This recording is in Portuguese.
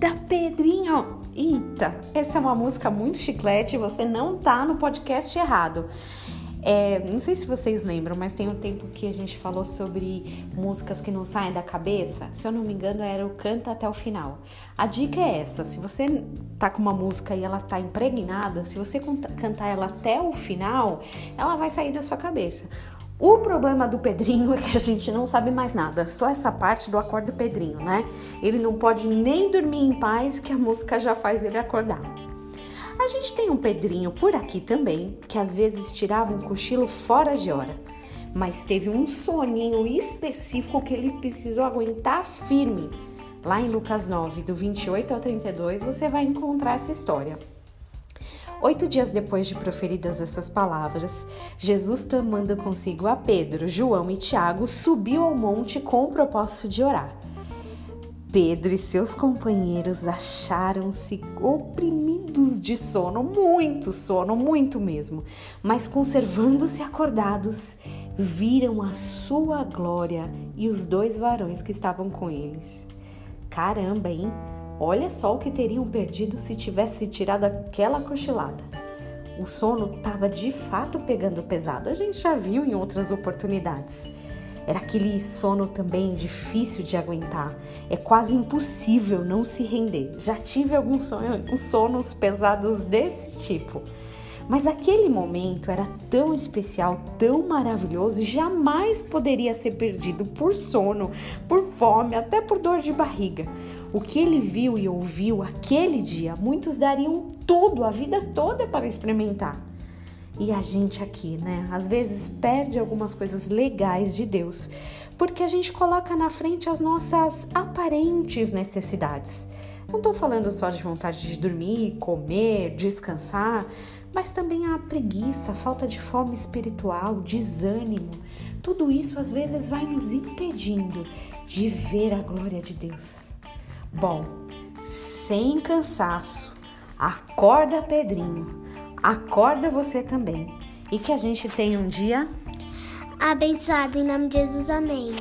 Pedrinho! Eita, essa é uma música muito chiclete, você não tá no podcast errado. É, não sei se vocês lembram, mas tem um tempo que a gente falou sobre músicas que não saem da cabeça. Se eu não me engano, era o Canta até o final. A dica é essa: se você tá com uma música e ela tá impregnada, se você cantar ela até o final, ela vai sair da sua cabeça. O problema do Pedrinho é que a gente não sabe mais nada, só essa parte do acorde Pedrinho, né? Ele não pode nem dormir em paz que a música já faz ele acordar. A gente tem um Pedrinho por aqui também, que às vezes tirava um cochilo fora de hora, mas teve um soninho específico que ele precisou aguentar firme. Lá em Lucas 9, do 28 ao 32, você vai encontrar essa história. Oito dias depois de proferidas essas palavras, Jesus, tomando consigo a Pedro, João e Tiago, subiu ao monte com o propósito de orar. Pedro e seus companheiros acharam-se oprimidos de sono, muito sono, muito mesmo, mas conservando-se acordados, viram a sua glória e os dois varões que estavam com eles. Caramba, hein? Olha só o que teriam perdido se tivesse tirado aquela cochilada. O sono estava de fato pegando pesado, a gente já viu em outras oportunidades. Era aquele sono também difícil de aguentar. É quase impossível não se render. Já tive alguns sonos pesados desse tipo. Mas aquele momento era tão especial, tão maravilhoso jamais poderia ser perdido por sono, por fome, até por dor de barriga. O que ele viu e ouviu aquele dia, muitos dariam tudo, a vida toda para experimentar. E a gente aqui, né? Às vezes perde algumas coisas legais de Deus, porque a gente coloca na frente as nossas aparentes necessidades. Não estou falando só de vontade de dormir, comer, descansar, mas também a preguiça, a falta de fome espiritual, desânimo. Tudo isso às vezes vai nos impedindo de ver a glória de Deus. Bom, sem cansaço, acorda Pedrinho acorda você também. E que a gente tenha um dia abençoado em nome de Jesus. Amém.